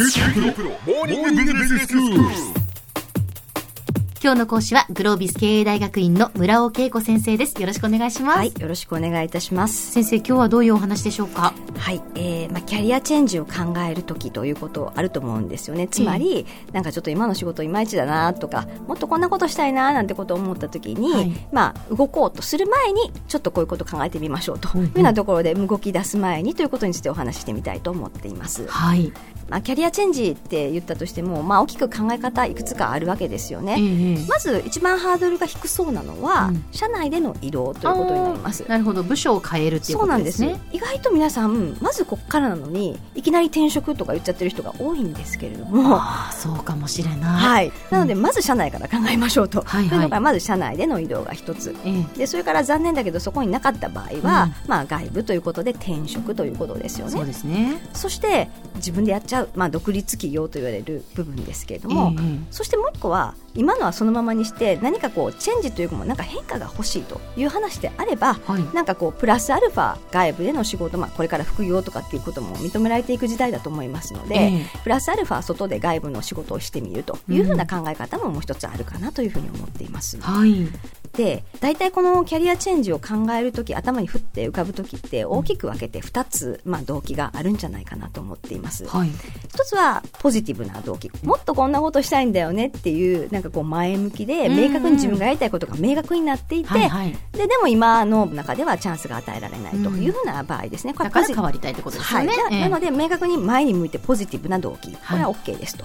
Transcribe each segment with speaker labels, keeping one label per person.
Speaker 1: 今日の講師はグロービス経営大学院の村尾恵子先生です。よろしくお願いします。
Speaker 2: はい、よろしくお願いいたします。
Speaker 1: 先生、今日はどういうお話でしょうか？
Speaker 2: はい、えーまあ、キャリアチェンジを考える時ということあると思うんですよね。つまり、なんかちょっと今の仕事いまいちだなとか、もっとこんなことしたいななんてことを思った時に、
Speaker 1: はい
Speaker 2: まあ、動こうとする前に、ちょっとこういうこと考えてみましょうというようなところで、動き出す前にということについてお話ししてみたいと思っています。
Speaker 1: はい。
Speaker 2: まあ、キャリアチェンジって言ったとしても、まあ、大きく考え方いくつかあるわけですよね。
Speaker 1: ええ
Speaker 2: まず一番ハードルが低そうなのは、
Speaker 1: うん。
Speaker 2: 社内での移動ということになります。
Speaker 1: なるほど。部署を変えるっていう
Speaker 2: そうなんです。
Speaker 1: ことですね。
Speaker 2: 意外と皆さんまずここからなのにいきなり転職とか言っちゃってる人が多いんですけれども。
Speaker 1: ああ、そうかもしれない。
Speaker 2: はい、なのでまず社内から考えましょうと、
Speaker 1: はいはい。
Speaker 2: というのがまず社内での移動が一つ。
Speaker 1: ええ。
Speaker 2: でそれから残念だけどそこになかった場合は、
Speaker 1: うん。
Speaker 2: まあ、外部ということで転職ということですよ
Speaker 1: そう
Speaker 2: ね
Speaker 1: ですね。
Speaker 2: そして自分でやっちゃう、まあ、独立企業と言われる部分ですけれども、
Speaker 1: ええ
Speaker 2: そしてもう一個は今のはそのままにして何かこうチェンジというかもなんか変化が欲しいという話であれば、
Speaker 1: はい
Speaker 2: なんかこうプラスアルファ外部での仕事、まあ、これから副業とかっていうことも認められていく時代だと思いますので、
Speaker 1: ええ
Speaker 2: プラスアルファ外で外部の仕事をしてみるというふうな考え方ももう一つあるかなというふうに思っています。
Speaker 1: はい。
Speaker 2: で大体このキャリアチェンジを考えるとき頭にふって浮かぶときって大きく分けて2つ、まあ、動機があるんじゃないかなと思っています。
Speaker 1: はい。
Speaker 2: 一つはポジティブな動機もっとこんなことしたいんだよねっていうなんかこう前向きで
Speaker 1: うん
Speaker 2: 明確に自分がやりたいことが明確になっていて、
Speaker 1: はいはい。
Speaker 2: ででも今の中ではチャンスが与えられないというふうな場合ですね、これ
Speaker 1: だから
Speaker 2: ポジ
Speaker 1: 変わりたいってことです
Speaker 2: はい
Speaker 1: よね。ええ
Speaker 2: ななので明確に前に向いてポジティブな動機これは OK ですと。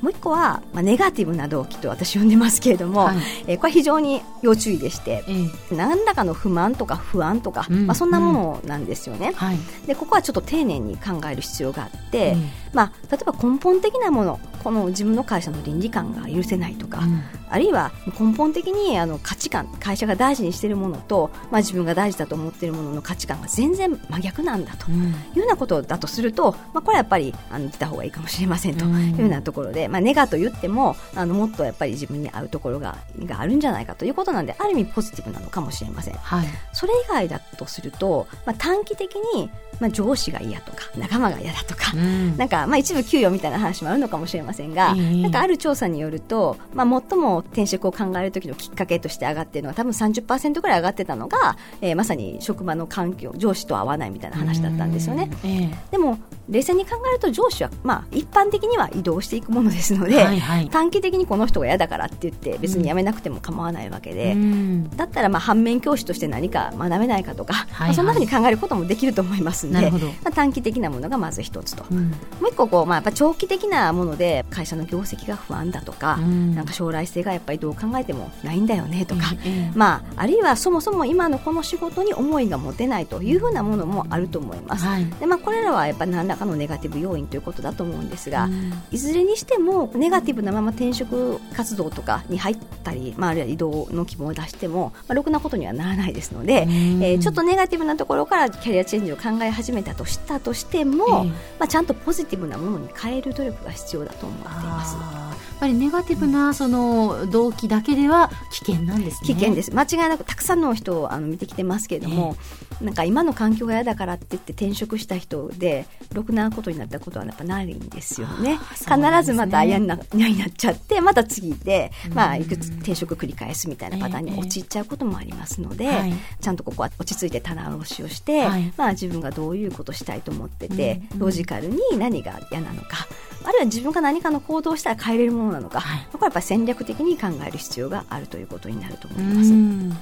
Speaker 2: もう一個は、まあ、ネガティブな動機と私呼んでますけれども、
Speaker 1: はい。
Speaker 2: えーこれ非常に要注意でして
Speaker 1: ええ。
Speaker 2: 何らかの不満とか不安とか、
Speaker 1: うん。
Speaker 2: まあ、そんなものなんですよね。
Speaker 1: はい。
Speaker 2: でここはちょっと丁寧に考える必要があって、
Speaker 1: え
Speaker 2: まあ、例えば根本的なものこの自分の会社の倫理観が許せないとか、
Speaker 1: うん
Speaker 2: あるいは根本的にあの価値観会社が大事にしているものと、まあ、自分が大事だと思っているものの価値観が全然真逆なんだと。
Speaker 1: うん
Speaker 2: いうようなことだとすると、まあ、これはやっぱりあの出た方がいいかもしれませんと
Speaker 1: うん
Speaker 2: いうようなところで、まあ、ネガと言ってもあのもっとやっぱり自分に合うところががあるんじゃないかということなんである意味ポジティブなのかもしれません。
Speaker 1: はい。
Speaker 2: それ以外だとすると、まあ、短期的に、まあ、上司が嫌とか仲間が嫌だとか、
Speaker 1: うん
Speaker 2: なんか、まあ、一部給与みたいな話もあるのかもしれませんが、
Speaker 1: ええ
Speaker 2: なんかある調査によると、まあ、最も転職を考える時のきっかけとして上がっているのは多分30%ぐらい上がってたのが、えーまさに職場の環境上司と合わないみたいな話だったんですよね。
Speaker 1: うん。え
Speaker 2: でも冷静に考えると上司は、まあ、一般的には移動していくものですの
Speaker 1: え
Speaker 2: で、
Speaker 1: はいはい。
Speaker 2: 短期的にこの人が嫌だからって言って別に辞めなくても構わないわけで、
Speaker 1: うん。
Speaker 2: だったらまあ反面教師として何か学べないかとか、
Speaker 1: はい
Speaker 2: まあそんなふうに考えることもできると思いますので、まあ、短期的なものがまず一つと、
Speaker 1: うん。
Speaker 2: もう一個こう、まあ、やっぱ長期的なもので会社の業績が不安だとか、
Speaker 1: うん。
Speaker 2: なんか将来性がやっぱりどう考えてもないんだよねとか、
Speaker 1: ええ
Speaker 2: まあ、あるいはそもそも今のこの仕事に思いが持てないというふうなものもあると思います。
Speaker 1: はい。
Speaker 2: でまあ、これらはやっぱ何らかのネガティブ要因ということだと思うんですが、
Speaker 1: うん。
Speaker 2: いずれにしてもネガティブなまま転職活動とかに入ったり、まあ、あるいは移動の希望を出しても、まあ、ろくなことにはならないですので、
Speaker 1: うん。
Speaker 2: えーちょっとネガティブなところからキャリアチェンジを考え始めたとしたとしても、
Speaker 1: ええ。
Speaker 2: まあ、ちゃんとポジティブなものに変える努力が必要だと思っています。
Speaker 1: っぱりネガティブなその動機だけでは危険なんですね。
Speaker 2: 危険です。間違いなくたくさんの人をあの見てきてますけれども、なんか今の環境が嫌だからって言って転職した人でろくなことになったことはやっぱないんですよね。
Speaker 1: ね。
Speaker 2: 必ずまた嫌にな嫌になっちゃってまた次で、まあ、
Speaker 1: うん
Speaker 2: いくつ転職繰り返すみたいなパターンに陥っちゃうこともありますので、
Speaker 1: はい。
Speaker 2: ちゃんとここは落ち着いて棚卸しをして、
Speaker 1: はい。
Speaker 2: まあ、自分がどういうことしたいと思ってて、
Speaker 1: うん。
Speaker 2: ロジカルに何が嫌なのかあるいは自分が何かの行動をしたら変えれるものなのか、
Speaker 1: はい。
Speaker 2: これはやっぱり戦略的に考える必要があるということになると思
Speaker 1: う
Speaker 2: います。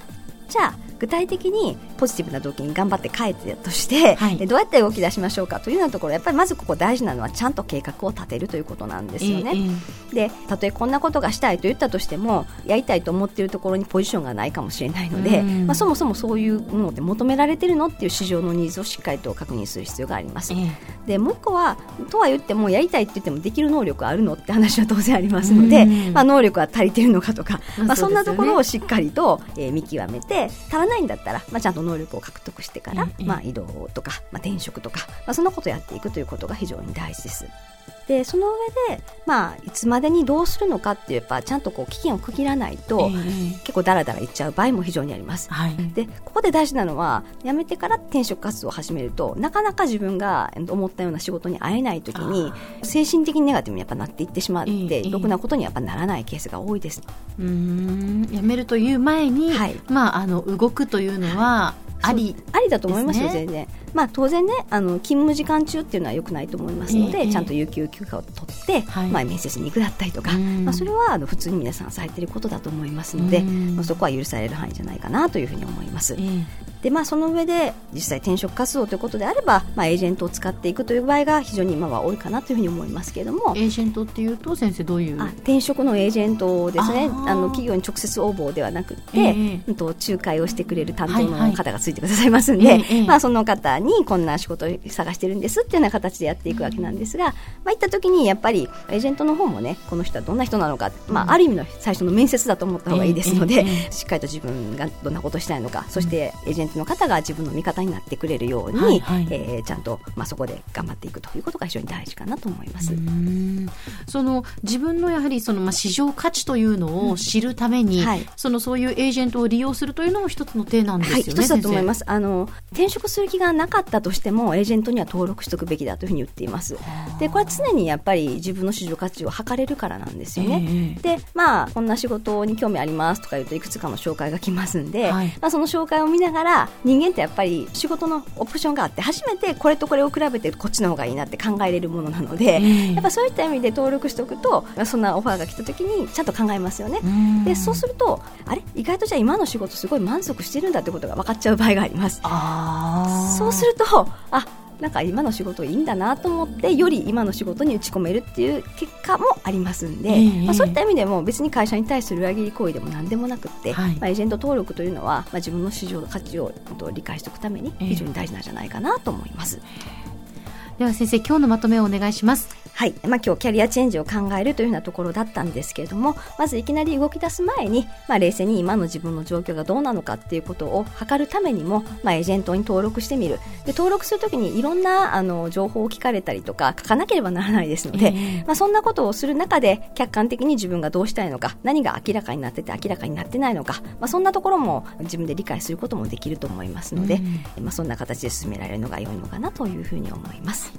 Speaker 1: ん
Speaker 2: じゃあ具体的にポジティブな動機に頑張って変えてたとして、
Speaker 1: はい。
Speaker 2: でどうやって動き出しましょうかというようなところやっぱりまずここ大事なのはちゃんと計画を立てるということなんですよね。
Speaker 1: ええ
Speaker 2: でたとえこんなことがしたいと言ったとしてもやりたいと思っているところにポジションがないかもしれないので、
Speaker 1: うん。
Speaker 2: まあ、そもそもそういうものって求められてるのっていう市場のニーズをしっかりと確認する必要があります。
Speaker 1: ええ。
Speaker 2: でもう一個はとは言ってもやりたいって言ってもできる能力あるのって話は当然ありますので、
Speaker 1: うん。
Speaker 2: まあ、能力は足りてるのかとか、
Speaker 1: まあ
Speaker 2: まあ、そんなところをしっかりと、えー見極めて、で足らないんだったら、まあ、ちゃんと能力を獲得してから、
Speaker 1: ええ
Speaker 2: まあ、移動とか、まあ、転職とか、まあ、そんなことをやっていくということが非常に大事です。でその上で、まあ、いつまでにどうするのかっていうやっぱちゃんとこう期限を区切らないと、結構ダラダラいっちゃう場合も非常にあります。
Speaker 1: はい。
Speaker 2: でここで大事なのは辞めてから転職活動を始めるとなかなか自分がえっと思ったような仕事に会えない時に精神的にネガティブにやっぱなっていってしまって、
Speaker 1: ええ
Speaker 2: ろくなことにやっぱならないケースが多いです。
Speaker 1: うーん辞めるという前に、
Speaker 2: はい
Speaker 1: まああの動くというのはあり、
Speaker 2: ありだと思いますよ、全然。まあ、当然ねあの勤務時間中っていうのは良くないと思いますので、
Speaker 1: ええ。
Speaker 2: ちゃんと有給休暇を取って、
Speaker 1: はい。
Speaker 2: まあ、面接に行くだったりとか、
Speaker 1: うん。
Speaker 2: まあ、それはあの普通に皆さんされていることだと思いますので、
Speaker 1: うん。
Speaker 2: まあ、そこは許される範囲じゃないかなというふうに思います。
Speaker 1: ええ。
Speaker 2: でまあ、その上で実際転職活動ということであれば、まあ、エージェントを使っていくという場合が非常に今は多いかなというふうに思いますけれども
Speaker 1: エージェントっていうと先生どういう？
Speaker 2: あ転職のエージェントですね。
Speaker 1: あ
Speaker 2: の企業に直接応募ではなくて、
Speaker 1: ええ。
Speaker 2: うんと仲介をしてくれる担当
Speaker 1: はいはい。
Speaker 2: の方がついてくださいますんで、
Speaker 1: ええええ。
Speaker 2: まあ、その方にこんな仕事を探してるんですっていうような形でやっていくわけなんですが、まあ、いった時にやっぱりエージェントの方もねこの人はどんな人なのか、まあ、ある意味の最初の面接だと思った方がいいですので、しっかりと自分がどんなことをしたいのかそしてエージェントの方が自分の味方になってくれるように、
Speaker 1: はいはい
Speaker 2: えーちゃんと、まあ、そこで頑張っていくということが非常に大事かなと思います。
Speaker 1: その自分のやはりそのまあ市場価値というのを知るために、
Speaker 2: はい
Speaker 1: そのそういうエージェントを利用するというのも一つの手なんですよね。。
Speaker 2: はい、一つだと思いますす。あの転職する気がなかったとしてもエージェントには登録しておくべきだというふうに言っています。で、これは常にやっぱり自分の市場価値を測れるからなんですよね。
Speaker 1: ええ
Speaker 2: で、まあこんな仕事に興味ありますとか言うといくつかの紹介が来ますんで、
Speaker 1: はい。
Speaker 2: まあその紹介を見ながら人間ってやっぱり仕事のオプションがあって初めてこれとこれを比べてこっちの方がいいなって考えれるものなので、
Speaker 1: ええ。
Speaker 2: やっぱそういった意味で登録しておくとそんなオファーが来た時にちゃんと考えますよね。
Speaker 1: うん。
Speaker 2: でそうするとあれ？意外とじゃあ今の仕事すごい満足してるんだってことが分かっちゃう場合があります。そうするとあなんか今の仕事いいんだなと思ってより今の仕事に打ち込めるっていう結果もありますんで、
Speaker 1: ええ
Speaker 2: まあ、そういった意味でも別に会社に対する裏切り行為でも何でもなくって、
Speaker 1: はい
Speaker 2: まあ、エージェント登録というのは、まあ、自分の市場価値を理解しておくために非常に大事なんじゃないかなと思います。
Speaker 1: では先生今日のまとめをお願いします。
Speaker 2: はい。まあ今日キャリアチェンジを考えるというようなところだったんですけれども、まずいきなり動き出す前に、まあ冷静に今の自分の状況がどうなのかっていうことを測るためにも、まあエージェントに登録してみる。で、登録するときにいろんなあの情報を聞かれたりとか書かなければならないですので、
Speaker 1: ええ
Speaker 2: まあそんなことをする中で客観的に自分がどうしたいのか、何が明らかになってて明らかになってないのか、まあそんなところも自分で理解することもできると思いますので、まあそんな形で進められるのが良いのかなというふうに思います。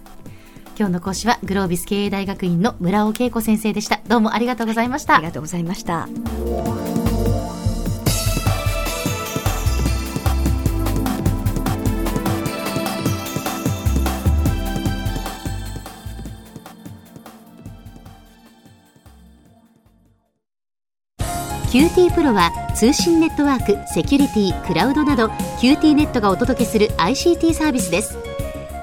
Speaker 1: 今日の講師はグロービス経営大学院の村尾恵子先生でした。どうもありがとうございました。
Speaker 2: ありがとうございました。
Speaker 1: QT プロは通信ネットワーク、セキュリティ、クラウドなど QT ネットがお届けする ICT サービスです。